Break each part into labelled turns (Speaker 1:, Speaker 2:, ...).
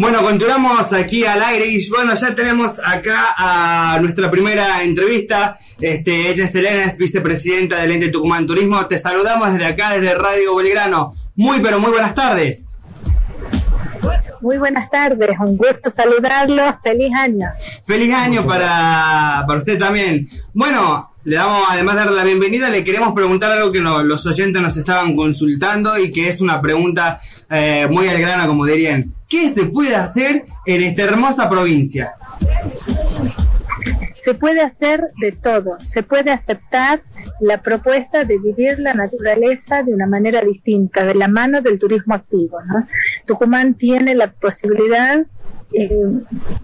Speaker 1: Bueno, continuamos aquí al aire y bueno, ya tenemos acá a nuestra primera entrevista. Este, ella es Elena, es vicepresidenta del ente Tucumán Turismo. Te saludamos desde acá, desde Radio Belgrano. Muy, pero muy buenas tardes.
Speaker 2: Muy buenas tardes, un gusto saludarlos. Feliz año.
Speaker 1: Feliz año para, para usted también. Bueno, le damos, además de darle la bienvenida, le queremos preguntar algo que los oyentes nos estaban consultando y que es una pregunta eh, muy al grano, como dirían. ¿Qué se puede hacer en esta hermosa provincia?
Speaker 2: Se puede hacer de todo, se puede aceptar la propuesta de vivir la naturaleza de una manera distinta, de la mano del turismo activo. Tucumán tiene la posibilidad eh,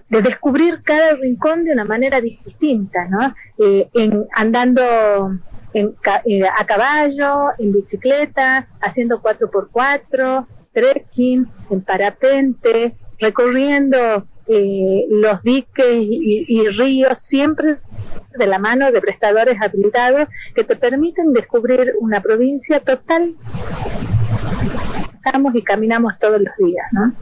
Speaker 2: de descubrir cada rincón de una manera distinta, ¿no? Eh, andando en, eh, a caballo, en bicicleta, haciendo 4x4, trekking, en parapente, recorriendo eh, los diques y, ríos siempre de la mano de prestadores habilitados que te permiten descubrir una provincia total. Estamos y caminamos todos los días, ¿no?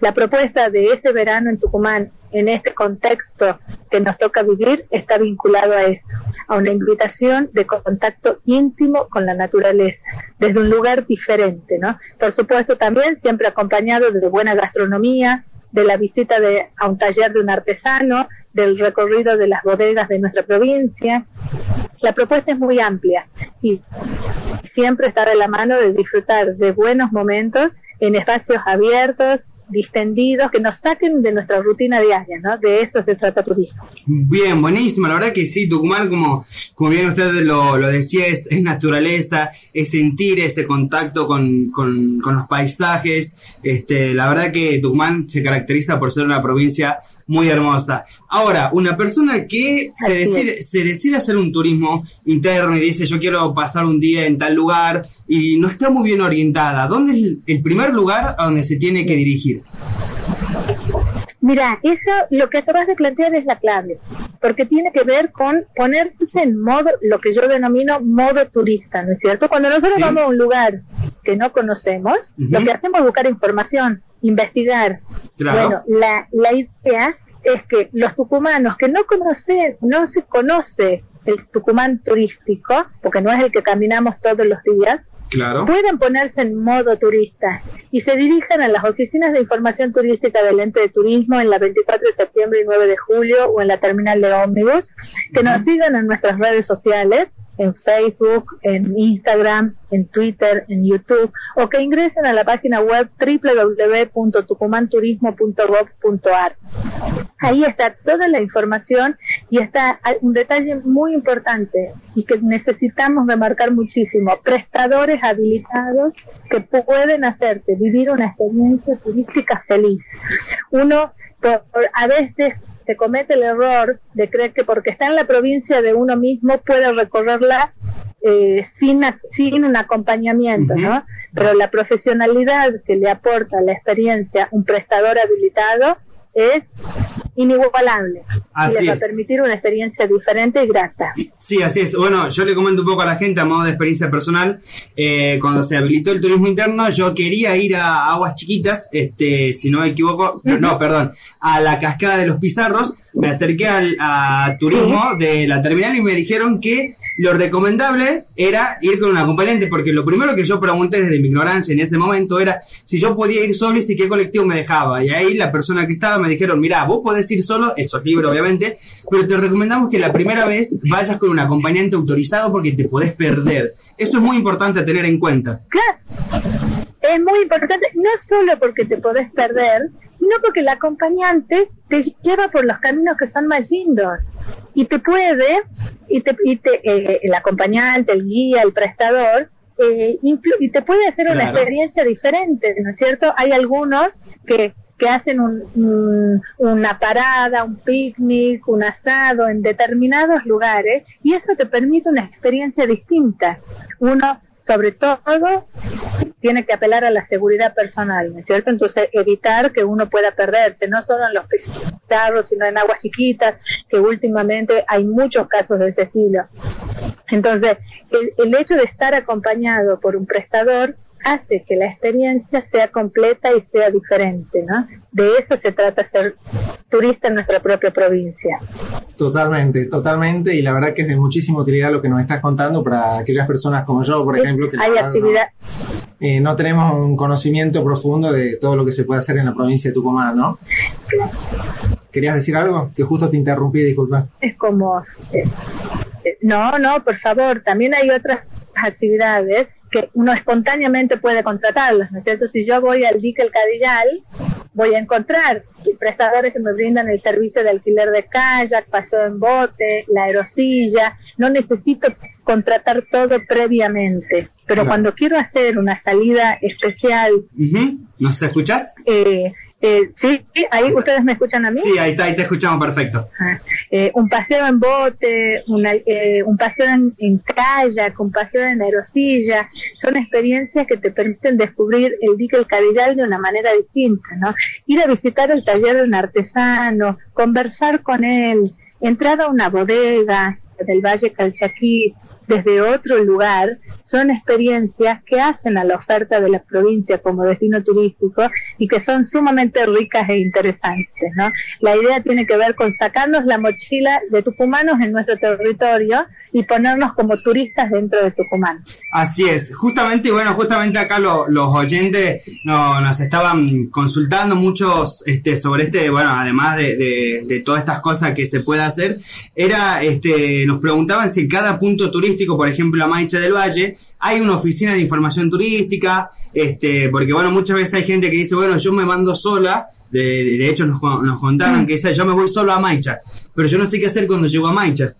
Speaker 2: La propuesta de este verano en Tucumán, en este contexto que nos toca vivir, está vinculado a eso, a una invitación de contacto íntimo con la naturaleza, desde un lugar diferente, ¿no? Por supuesto también siempre acompañado de buena gastronomía, de la visita de, a un taller de un artesano, del recorrido de las bodegas de nuestra provincia. La propuesta es muy amplia y siempre está de la mano de disfrutar de buenos momentos en espacios abiertos, distendidos, que nos saquen de nuestra rutina diaria, ¿no? De eso se trata turismo.
Speaker 1: Bien, buenísimo, la verdad que sí, Tucumán, como, como bien usted lo, lo decía, es, naturaleza, es sentir ese contacto con, con, con los paisajes, este, la verdad que Tucumán se caracteriza por ser una provincia muy hermosa. Ahora, una persona que se decide, se decide hacer un turismo interno y dice yo quiero pasar un día en tal lugar y no está muy bien orientada, ¿dónde es el primer lugar a donde se tiene que dirigir?
Speaker 2: Mira, eso lo que acabas de plantear es la clave, porque tiene que ver con ponerse en modo, lo que yo denomino modo turista, ¿no es cierto? Cuando nosotros vamos a un lugar que no conocemos, lo que hacemos es buscar información, investigar. Bueno, la, la idea es que los tucumanos que no conocen, no se conoce el Tucumán turístico, porque no es el que caminamos todos los días,
Speaker 1: claro.
Speaker 2: pueden ponerse en modo turista y se dirigen a las oficinas de información turística del ente de turismo en la 24 de septiembre y 9 de julio o en la terminal de ómnibus, que nos sigan en nuestras redes sociales en Facebook, en Instagram, en Twitter, en YouTube, o que ingresen a la página web www.tucumanturismo.gov.ar. Ahí está toda la información y está un detalle muy importante y que necesitamos remarcar muchísimo. Prestadores habilitados que pueden hacerte vivir una experiencia turística feliz. Uno a veces se comete el error de creer que porque está en la provincia de uno mismo puede recorrerla eh, sin, sin un acompañamiento, ¿no? Pero la profesionalidad que le aporta la experiencia un prestador habilitado es inigualable
Speaker 1: así
Speaker 2: y le va a permitir una experiencia diferente y grata.
Speaker 1: Sí, así es. Bueno, yo le comento un poco a la gente a modo de experiencia personal. Eh, cuando se habilitó el turismo interno, yo quería ir a Aguas Chiquitas, este, si no me equivoco, no, perdón, a la cascada de los Pizarros. Me acerqué al a turismo de la terminal y me dijeron que lo recomendable era ir con un acompañante, porque lo primero que yo pregunté desde mi ignorancia en ese momento era si yo podía ir solo y si qué colectivo me dejaba. Y ahí la persona que estaba me dijeron, mira, vos podés ir solo, eso es libre obviamente, pero te recomendamos que la primera vez vayas con un acompañante autorizado porque te podés perder. Eso es muy importante tener en cuenta.
Speaker 2: Claro. Es muy importante, no solo porque te podés perder, sino porque el acompañante te lleva por los caminos que son más lindos y te puede, y te, y te eh, el acompañante, el guía, el prestador, eh, y te puede hacer una experiencia diferente, ¿no es cierto? Hay algunos que que hacen un, una parada, un picnic, un asado en determinados lugares y eso te permite una experiencia distinta. Uno, sobre todo, tiene que apelar a la seguridad personal, ¿no es cierto? Entonces, evitar que uno pueda perderse, no solo en los carros, sino en aguas chiquitas, que últimamente hay muchos casos de ese estilo. Entonces, el, el hecho de estar acompañado por un prestador hace que la experiencia sea completa y sea diferente, ¿no? De eso se trata ser turista en nuestra propia provincia.
Speaker 3: Totalmente, totalmente, y la verdad que es de muchísima utilidad lo que nos estás contando para aquellas personas como yo, por ejemplo, que
Speaker 2: hay actividad.
Speaker 3: No, eh, no, tenemos un conocimiento profundo de todo lo que se puede hacer en la provincia de Tucumán, ¿no? ¿Querías decir algo? Que justo te interrumpí, disculpa.
Speaker 2: Es como... Eh, eh, no, no, por favor, también hay otras actividades que uno espontáneamente puede contratarlas, ¿no es cierto? Si yo voy al dique El Cadillal, voy a encontrar prestadores que me brindan el servicio de alquiler de kayak, paseo en bote, la aerosilla, no necesito contratar todo previamente, pero cuando quiero hacer una salida especial...
Speaker 1: ¿Nos escuchas?
Speaker 2: Eh, eh, sí, ahí ustedes me escuchan a mí.
Speaker 1: Sí, ahí, te escuchamos perfecto.
Speaker 2: Ah, eh, un paseo en bote, una, eh, un paseo en, en, kayak, un paseo en aerosilla, son experiencias que te permiten descubrir el dique El Cadillal de una manera distinta, ¿no? Ir a visitar el taller de un artesano, conversar con él, entrar a una bodega del Valle Calchaquí, desde otro lugar son experiencias que hacen a la oferta de la provincia como destino turístico y que son sumamente ricas e interesantes, ¿no? La idea tiene que ver con sacarnos la mochila de tucumanos en nuestro territorio y ponernos como turistas dentro de Tucumán.
Speaker 1: Así es, justamente, bueno, justamente acá los oyentes no, nos estaban consultando muchos este, sobre este, bueno, además de, de, de, todas estas cosas que se puede hacer, era, este, nos preguntaban si cada punto turístico por ejemplo, a Maicha del Valle, hay una oficina de información turística, este, porque bueno, muchas veces hay gente que dice, bueno, yo me mando sola, de, de hecho nos, nos contaron que dice, yo me voy solo a Maicha, pero yo no sé qué hacer cuando llego a Maicha.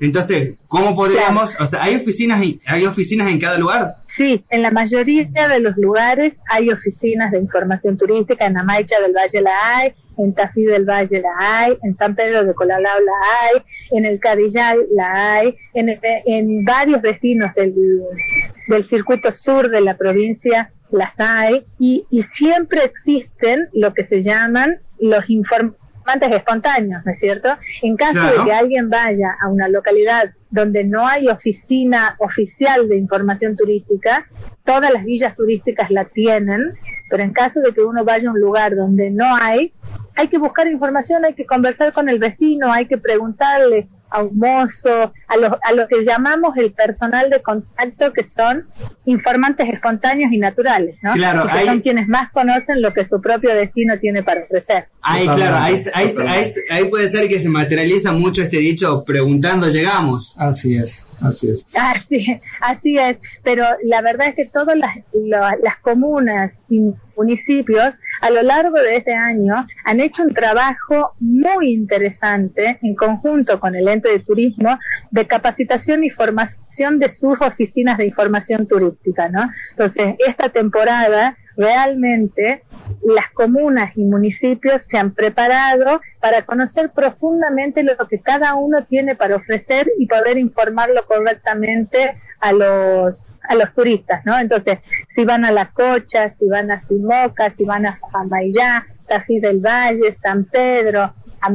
Speaker 1: Entonces, ¿cómo podríamos, o sea, hay oficinas, hay oficinas en cada lugar?
Speaker 2: Sí, en la mayoría de los lugares hay oficinas de información turística, en Amaicha del Valle la hay, en Tafí del Valle la hay, en San Pedro de Colalao la hay, en el Cadillal la hay, en, en varios destinos del, del circuito sur de la provincia las hay, y, y siempre existen lo que se llaman los informes espontáneos, ¿no es cierto? En caso de que alguien vaya a una localidad donde no hay oficina oficial de información turística, todas las villas turísticas la tienen, pero en caso de que uno vaya a un lugar donde no hay, hay que buscar información, hay que conversar con el vecino, hay que preguntarle a un mozo, a los, a los que llamamos el personal de contacto, que son informantes espontáneos y naturales, ¿no?
Speaker 1: Claro,
Speaker 2: que son quienes más conocen lo que su propio destino tiene para ofrecer.
Speaker 1: Ahí, claro, ahí, ahí, ahí, puede ser que se materializa mucho este dicho, preguntando llegamos.
Speaker 3: Así es, así es.
Speaker 2: Así, así es, pero la verdad es que todas las, las comunas y municipios a lo largo de este año han hecho un trabajo muy interesante en conjunto con el ente de turismo de capacitación y formación de sus oficinas de información turística, ¿no? Entonces, esta temporada realmente las comunas y municipios se han preparado para conocer profundamente lo que cada uno tiene para ofrecer y poder informarlo correctamente a los a los turistas, ¿no? Entonces, si van a La Cocha, si van a Simoca, si van a Famayá, Tafí del Valle, San Pedro, a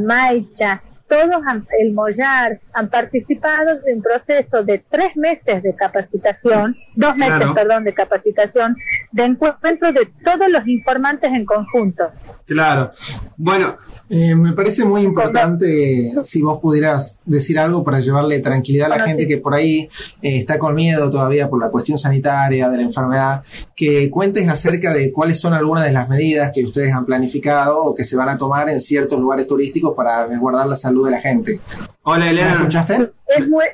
Speaker 2: Todos el Mollar han participado en un proceso de tres meses de capacitación, dos meses, perdón, de capacitación, de encuentro de todos los informantes en conjunto.
Speaker 1: Claro. Bueno,
Speaker 3: eh, me parece muy importante si vos pudieras decir algo para llevarle tranquilidad a la gente que por ahí eh, está con miedo todavía por la cuestión sanitaria de la enfermedad, que cuentes acerca de cuáles son algunas de las medidas que ustedes han planificado o que se van a tomar en ciertos lugares turísticos para resguardar la salud de la gente.
Speaker 1: Hola Elena,
Speaker 3: ¿me escuchaste?
Speaker 2: Es muy,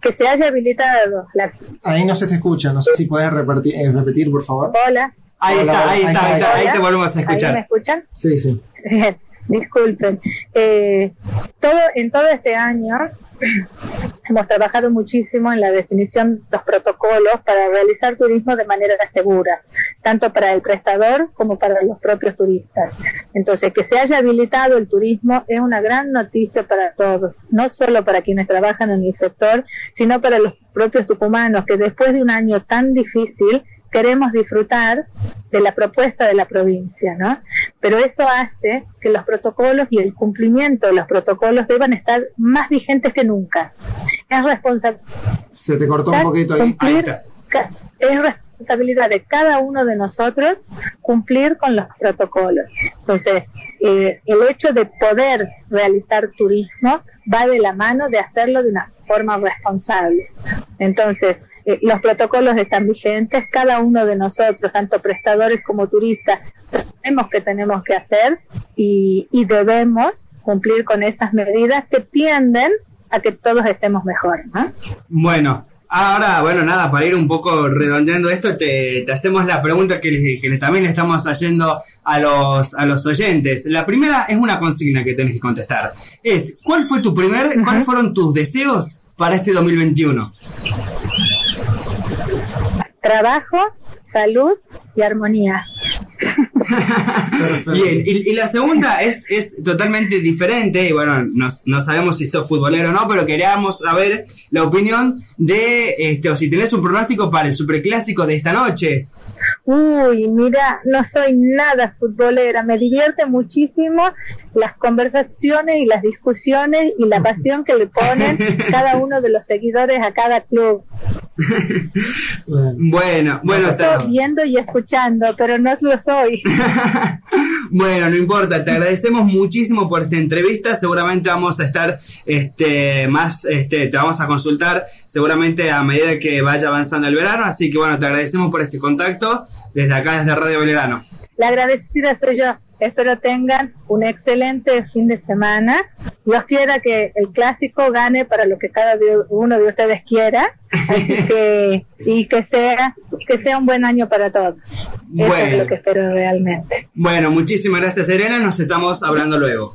Speaker 2: que se haya habilitado. La...
Speaker 3: Ahí no se te escucha, no sé si puedes repetir, eh, repetir por favor.
Speaker 2: Hola.
Speaker 1: Ahí está, ahí está, ahí, está, ahí te volvemos a escuchar.
Speaker 2: ¿Ahí me escuchan?
Speaker 3: Sí, sí.
Speaker 2: Disculpen. Eh, todo, en todo este año hemos trabajado muchísimo en la definición de los protocolos para realizar turismo de manera segura, tanto para el prestador como para los propios turistas. Entonces, que se haya habilitado el turismo es una gran noticia para todos, no solo para quienes trabajan en el sector, sino para los propios tucumanos, que después de un año tan difícil, queremos disfrutar de la propuesta de la provincia, ¿no? Pero eso hace que los protocolos y el cumplimiento de los protocolos deban estar más vigentes que nunca. Es responsable.
Speaker 3: Se te cortó un poquito ahí.
Speaker 2: es responsabilidad de cada uno de nosotros cumplir con los protocolos. Entonces, eh, el hecho de poder realizar turismo va de la mano de hacerlo de una forma responsable. Entonces, eh, los protocolos están vigentes, cada uno de nosotros, tanto prestadores como turistas, sabemos que tenemos que hacer y, y debemos cumplir con esas medidas que tienden a que todos estemos mejor. ¿no?
Speaker 1: Bueno, Ahora, bueno, nada, para ir un poco redondeando esto, te, te hacemos la pregunta que, que también le estamos haciendo a los, a los oyentes. La primera es una consigna que tenés que contestar. Es, ¿cuál fue tu primer, cuáles fueron tus deseos para este 2021?
Speaker 2: Trabajo, salud y armonía.
Speaker 1: Bien, y, y la segunda es, es totalmente diferente, y bueno, no, no sabemos si sos futbolero o no, pero queríamos saber la opinión de, este, o si tenés un pronóstico para el superclásico de esta noche.
Speaker 2: Uy, mira, no soy nada futbolera, me divierte muchísimo las conversaciones y las discusiones y la pasión que le ponen cada uno de los seguidores a cada club.
Speaker 3: Bueno.
Speaker 1: Bueno, bueno,
Speaker 2: Estoy viendo y escuchando, pero no lo soy.
Speaker 1: bueno, no importa, te agradecemos muchísimo por esta entrevista. Seguramente vamos a estar este, más, este, te vamos a consultar seguramente a medida que vaya avanzando el verano. Así que bueno, te agradecemos por este contacto desde acá, desde Radio Belgrano.
Speaker 2: La agradecida soy yo. Espero tengan un excelente fin de semana. Dios quiera que el clásico gane para lo que cada uno de ustedes quiera. Así que, y que sea, que sea un buen año para todos. Eso
Speaker 1: Bueno.
Speaker 2: es lo que espero realmente.
Speaker 1: Bueno, muchísimas gracias, Serena. Nos estamos hablando luego.